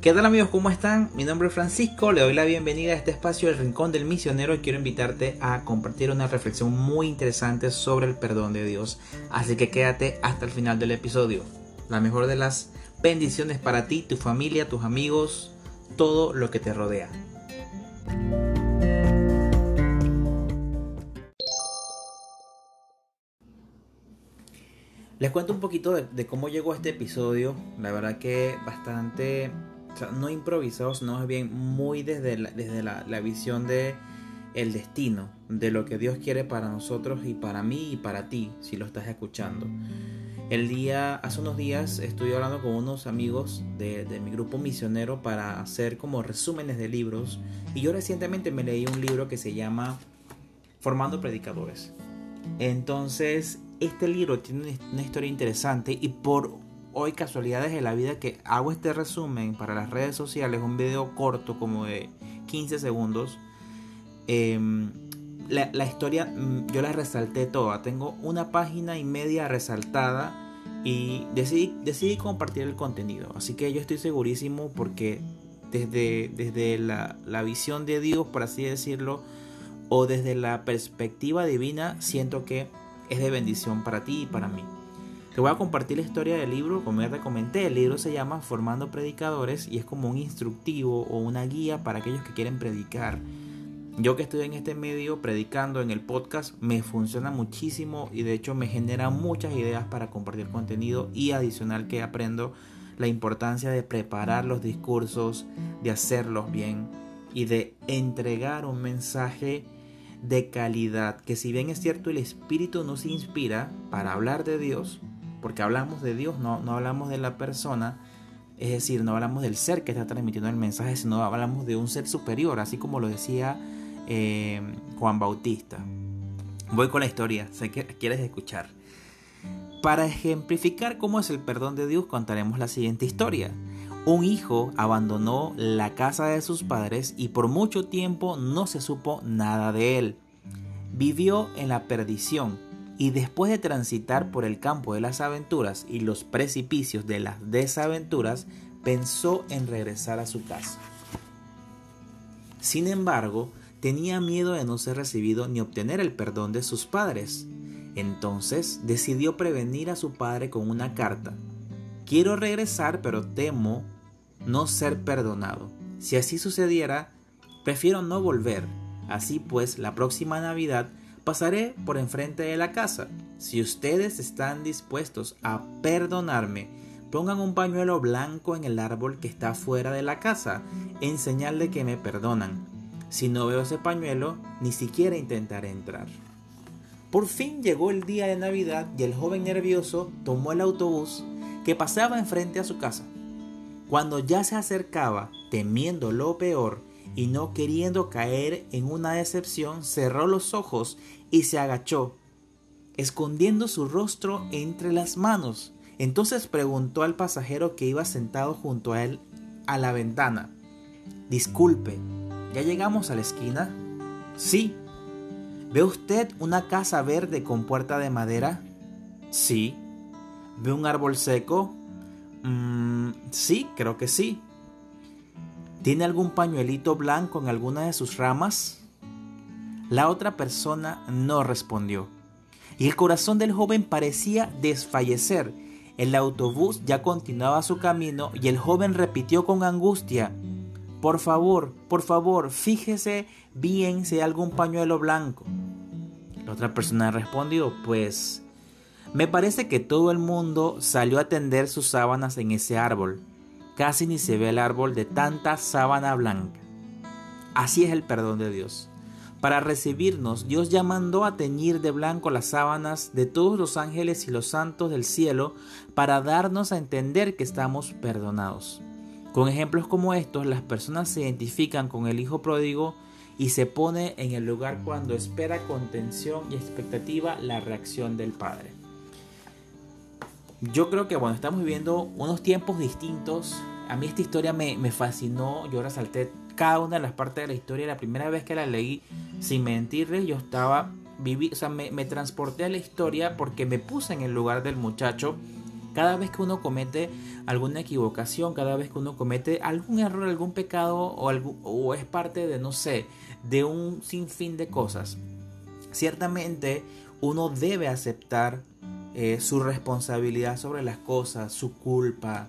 ¿Qué tal amigos? ¿Cómo están? Mi nombre es Francisco, le doy la bienvenida a este espacio del Rincón del Misionero y quiero invitarte a compartir una reflexión muy interesante sobre el perdón de Dios. Así que quédate hasta el final del episodio. La mejor de las bendiciones para ti, tu familia, tus amigos, todo lo que te rodea. Les cuento un poquito de, cómo llegó este episodio. La verdad que bastante no improvisados, sino bien muy desde la, desde la, visión de el destino, de lo que Dios quiere para nosotros y para mí y para ti, si lo estás escuchando. El día, hace unos días estuve hablando con unos amigos de, de, mi grupo misionero para hacer como resúmenes de libros y yo recientemente me leí un libro que se llama Formando Predicadores. Entonces, este libro tiene una historia interesante y por hoy casualidades de la vida que hago este resumen para las redes sociales, un video corto como de 15 segundos. Em, la, historia mm, yo la resalté toda, tengo una página y media resaltada y decidí, decidí compartir el contenido. Así que yo estoy segurísimo porque desde, desde la, la visión de Dios, por así decirlo, o desde la perspectiva divina, siento que es de bendición para ti y para mí. Te voy a compartir la historia del libro, como ya te comenté, el libro se llama Formando Predicadores y es como un instructivo o una guía para aquellos que quieren predicar. Yo que estoy en este medio predicando en el podcast me funciona muchísimo y de hecho me genera muchas ideas para compartir contenido y adicional que aprendo la importancia de preparar los discursos, de hacerlos bien y de entregar un mensaje de calidad que si bien es cierto el espíritu nos inspira para hablar de Dios, porque hablamos de Dios, no, no hablamos de la persona, es decir, no hablamos del ser que está transmitiendo el mensaje, sino hablamos de un ser superior, así como lo decía eh, Juan Bautista. Voy con la historia, sé que quieres escuchar. Para ejemplificar cómo es el perdón de Dios, contaremos la siguiente historia. Un hijo abandonó la casa de sus padres y por mucho tiempo no se supo nada de él. Vivió en la perdición y después de transitar por el campo de las aventuras y los precipicios de las desaventuras, pensó en regresar a su casa. Sin embargo, tenía miedo de no ser recibido ni obtener el perdón de sus padres. Entonces decidió prevenir a su padre con una carta. Quiero regresar, pero temo no ser perdonado. Si así sucediera, prefiero no volver. Así pues, la próxima Navidad pasaré por enfrente de la casa. Si ustedes están dispuestos a perdonarme, pongan un pañuelo blanco en el árbol que está fuera de la casa, en señal de que me perdonan. Si no veo ese pañuelo, ni siquiera intentaré entrar. Por fin llegó el día de Navidad y el joven nervioso tomó el autobús que pasaba enfrente a su casa. Cuando ya se acercaba, temiendo lo peor, y no queriendo caer en una decepción, cerró los ojos y se agachó, escondiendo su rostro entre las manos. Entonces preguntó al pasajero que iba sentado junto a él a la ventana, Disculpe, ¿ya llegamos a la esquina? Sí. ¿Ve usted una casa verde con puerta de madera? Sí. ¿Ve un árbol seco? Mm, sí, creo que sí. ¿Tiene algún pañuelito blanco en alguna de sus ramas? La otra persona no respondió. Y el corazón del joven parecía desfallecer. El autobús ya continuaba su camino y el joven repitió con angustia, Por favor, por favor, fíjese bien si hay algún pañuelo blanco. La otra persona respondió, pues, me parece que todo el mundo salió a tender sus sábanas en ese árbol. Casi ni se ve el árbol de tanta sábana blanca. Así es el perdón de Dios. Para recibirnos, Dios ya mandó a teñir de blanco las sábanas de todos los ángeles y los santos del cielo para darnos a entender que estamos perdonados. Con ejemplos como estos, las personas se identifican con el Hijo pródigo y se pone en el lugar cuando espera con tensión y expectativa la reacción del Padre. Yo creo que bueno, estamos viviendo unos tiempos distintos. A mí esta historia me, fascinó, yo resalté cada una de las partes de la historia. La primera vez que la leí, sin mentirles, yo estaba, viví, o sea, me, transporté a la historia porque me puse en el lugar del muchacho. Cada vez que uno comete alguna equivocación, cada vez que uno comete algún error, algún pecado o, algo, o es parte de, no sé, de un sinfín de cosas, ciertamente uno debe aceptar eh, su responsabilidad sobre las cosas, su culpa,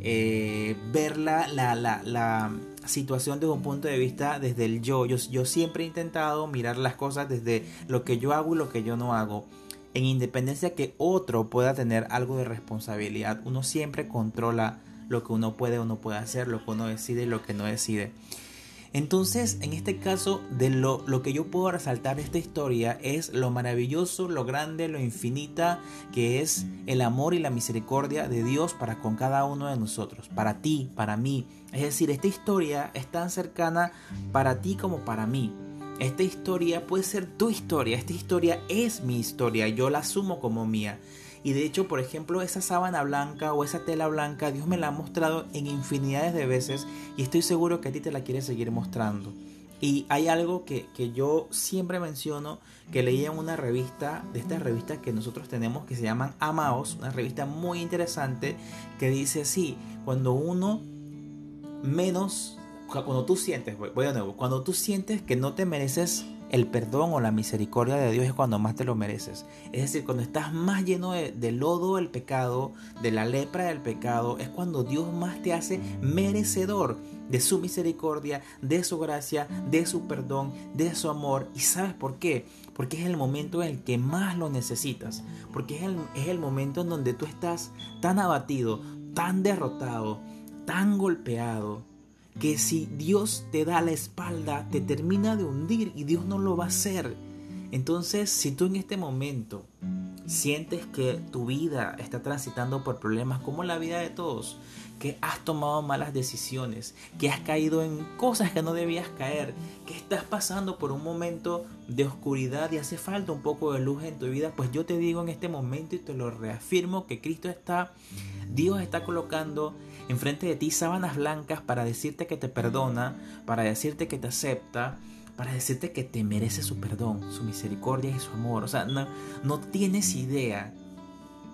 eh, ver la, la, la, situación desde un punto de vista desde el yo. yo. Yo siempre he intentado mirar las cosas desde lo que yo hago y lo que yo no hago en independencia que otro pueda tener algo de responsabilidad, uno siempre controla lo que uno puede o no puede hacer, lo que uno decide y lo que no decide. Entonces, en este caso, de lo, que yo puedo resaltar de esta historia es lo maravilloso, lo grande, lo infinita que es el amor y la misericordia de Dios para con cada uno de nosotros, para ti, para mí. Es decir, esta historia es tan cercana para ti como para mí. Esta historia puede ser tu historia, esta historia es mi historia, yo la asumo como mía. Y de hecho, por ejemplo, esa sábana blanca o esa tela blanca, Dios me la ha mostrado en infinidades de veces y estoy seguro que a ti te la quiere seguir mostrando. Y hay algo que, yo siempre menciono, que leí en una revista, de estas revistas que nosotros tenemos, que se llaman Amaos, una revista muy interesante, que dice así, cuando uno menos cuando tú sientes, voy de nuevo, cuando tú sientes que no te mereces el perdón o la misericordia de Dios es cuando más te lo mereces. Es decir, cuando estás más lleno de, lodo del pecado, de la lepra del pecado, es cuando Dios más te hace merecedor de su misericordia, de su gracia, de su perdón, de su amor. ¿Y sabes por qué? Porque es el momento en el que más lo necesitas. Porque es el, es el momento en donde tú estás tan abatido, tan derrotado, tan golpeado que si Dios te da la espalda, te termina de hundir y Dios no lo va a hacer. Entonces, si tú en este momento sientes que tu vida está transitando por problemas como la vida de todos, que has tomado malas decisiones, que has caído en cosas que no debías caer, que estás pasando por un momento de oscuridad y hace falta un poco de luz en tu vida, pues yo te digo en este momento y te lo reafirmo que Cristo está, Dios está colocando enfrente de ti sábanas blancas para decirte que te perdona, para decirte que te acepta, para decirte que te merece su perdón, su misericordia y su amor. O sea, no, no tienes idea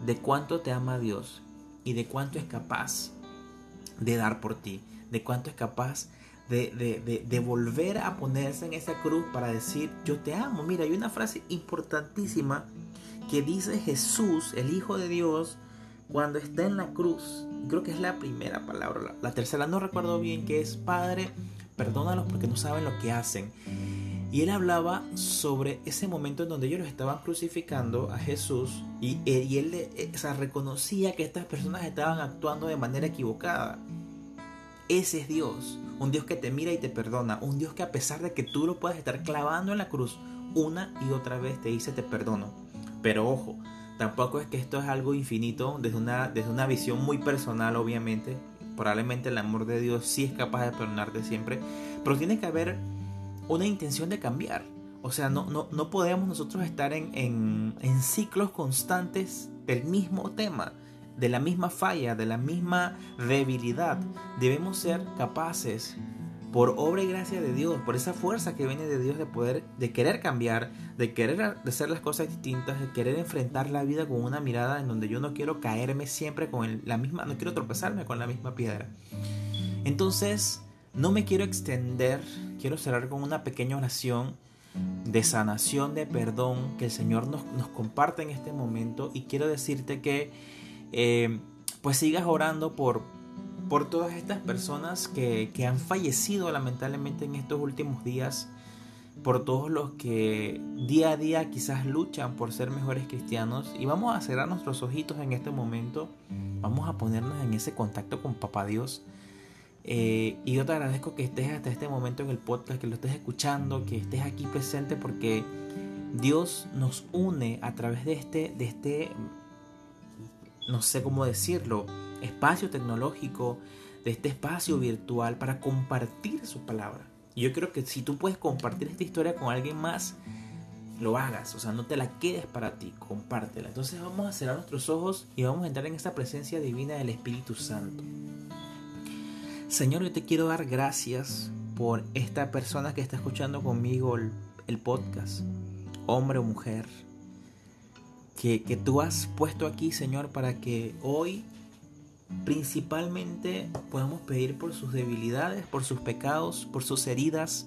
de cuánto te ama Dios y de cuánto es capaz de dar por ti, de cuánto es capaz de, de, de, volver a ponerse en esa cruz para decir, yo te amo. Mira, hay una frase importantísima que dice Jesús, el Hijo de Dios, cuando está en la cruz, creo que es la primera palabra, la, tercera no recuerdo bien, que es Padre, perdónalos porque no saben lo que hacen. Y él hablaba sobre ese momento en donde ellos lo estaban crucificando a Jesús y, eh, él eh, reconocía que estas personas estaban actuando de manera equivocada. Ese es Dios, un Dios que te mira y te perdona, un Dios que a pesar de que tú lo puedas estar clavando en la cruz una y otra vez te dice te perdono. Pero ojo, Tampoco es que esto es algo infinito desde una, desde una visión muy personal, obviamente. Probablemente el amor de Dios sí es capaz de perdonarte siempre, pero tiene que haber una intención de cambiar. O sea, no, no, no podemos nosotros estar en, en, en ciclos constantes del mismo tema, de la misma falla, de la misma debilidad. Debemos ser capaces por obra y gracia de Dios, por esa fuerza que viene de Dios de poder, de querer cambiar, de querer hacer las cosas distintas, de querer enfrentar la vida con una mirada en donde yo no quiero caerme siempre con la misma, no quiero tropezarme con la misma piedra. Entonces, no me quiero extender, quiero cerrar con una pequeña oración de sanación, de perdón que el Señor nos, comparte en este momento y quiero decirte que eh, pues sigas orando por por todas estas personas que, han fallecido lamentablemente en estos últimos días, por todos los que día a día quizás luchan por ser mejores cristianos. Y vamos a cerrar nuestros ojitos en este momento, vamos a ponernos en ese contacto con Papá Dios. Eh, y yo te agradezco que estés hasta este momento en el podcast, que lo estés escuchando, que estés aquí presente porque Dios nos une a través de este, de este, no sé cómo decirlo, espacio tecnológico, de este espacio virtual para compartir su palabra. Yo creo que si tú puedes compartir esta historia con alguien más, lo hagas, o sea, no te la quedes para ti, compártela. Entonces vamos a cerrar nuestros ojos y vamos a entrar en esta presencia divina del Espíritu Santo. Señor, yo te quiero dar gracias por esta persona que está escuchando conmigo el, el podcast, hombre o mujer, que, que tú has puesto aquí, Señor, para que hoy principalmente podamos pedir por sus debilidades, por sus pecados, por sus heridas,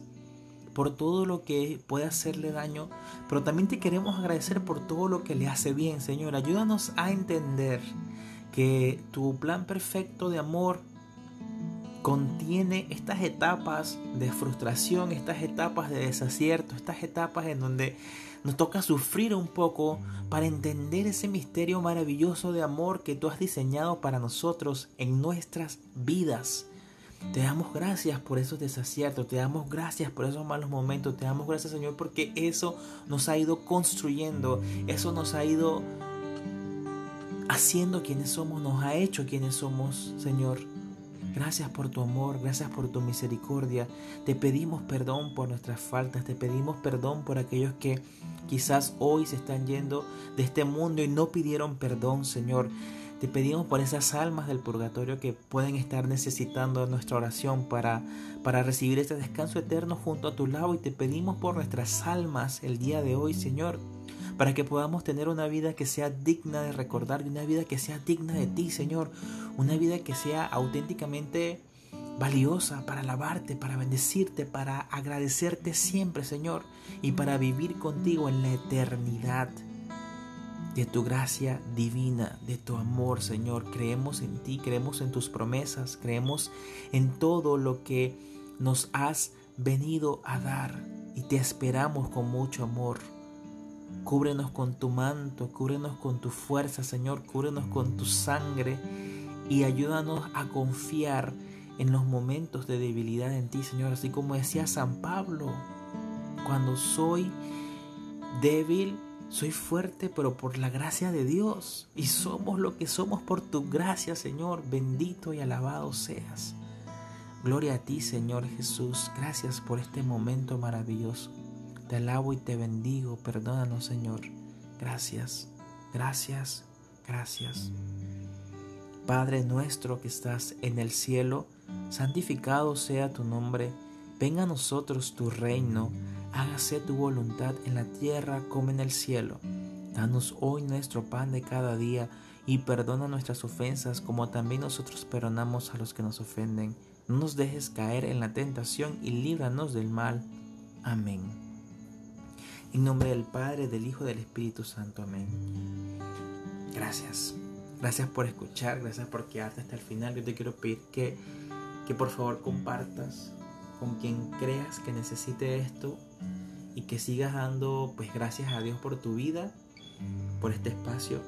por todo lo que puede hacerle daño, pero también te queremos agradecer por todo lo que le hace bien, Señor. Ayúdanos a entender que tu plan perfecto de amor contiene estas etapas de frustración, estas etapas de desacierto, estas etapas en donde nos toca sufrir un poco para entender ese misterio maravilloso de amor que tú has diseñado para nosotros en nuestras vidas. Te damos gracias por esos desaciertos, te damos gracias por esos malos momentos, te damos gracias Señor porque eso nos ha ido construyendo, eso nos ha ido haciendo quienes somos, nos ha hecho quienes somos, Señor. Gracias por tu amor, gracias por tu misericordia. Te pedimos perdón por nuestras faltas, te pedimos perdón por aquellos que quizás hoy se están yendo de este mundo y no pidieron perdón, Señor. Te pedimos por esas almas del purgatorio que pueden estar necesitando nuestra oración para, para recibir este descanso eterno junto a tu lado y te pedimos por nuestras almas el día de hoy, Señor para que podamos tener una vida que sea digna de recordar una vida que sea digna de ti, Señor, una vida que sea auténticamente valiosa para alabarte, para bendecirte, para agradecerte siempre, Señor, y para vivir contigo en la eternidad de tu gracia divina, de tu amor, Señor. Creemos en ti, creemos en tus promesas, creemos en todo lo que nos has venido a dar y te esperamos con mucho amor. Cúbrenos con tu manto, cúbrenos con tu fuerza, Señor, cúbrenos con tu sangre y ayúdanos a confiar en los momentos de debilidad en ti, Señor, así como decía San Pablo, cuando soy débil, soy fuerte, pero por la gracia de Dios. Y somos lo que somos por tu gracia, Señor. Bendito y alabado seas. Gloria a ti, Señor Jesús. Gracias por este momento maravilloso. Te alabo y te bendigo. Perdónanos, Señor. Gracias, gracias, gracias. Padre nuestro que estás en el cielo, santificado sea tu nombre. Venga a nosotros tu reino. Hágase tu voluntad en la tierra como en el cielo. Danos hoy nuestro pan de cada día y perdona nuestras ofensas como también nosotros perdonamos a los que nos ofenden. No nos dejes caer en la tentación y líbranos del mal. Amén. En nombre del Padre, del Hijo del Espíritu Santo. Amén. Gracias. Gracias por escuchar, gracias por quedarte hasta el final. Yo te quiero pedir que, que por favor compartas con quien creas que necesite esto y que sigas dando pues gracias a Dios por tu vida, por este espacio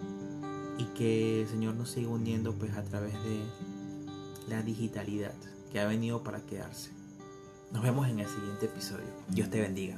y que el Señor nos siga uniendo pues a través de la digitalidad que ha venido para quedarse. Nos vemos en el siguiente episodio. Dios te bendiga.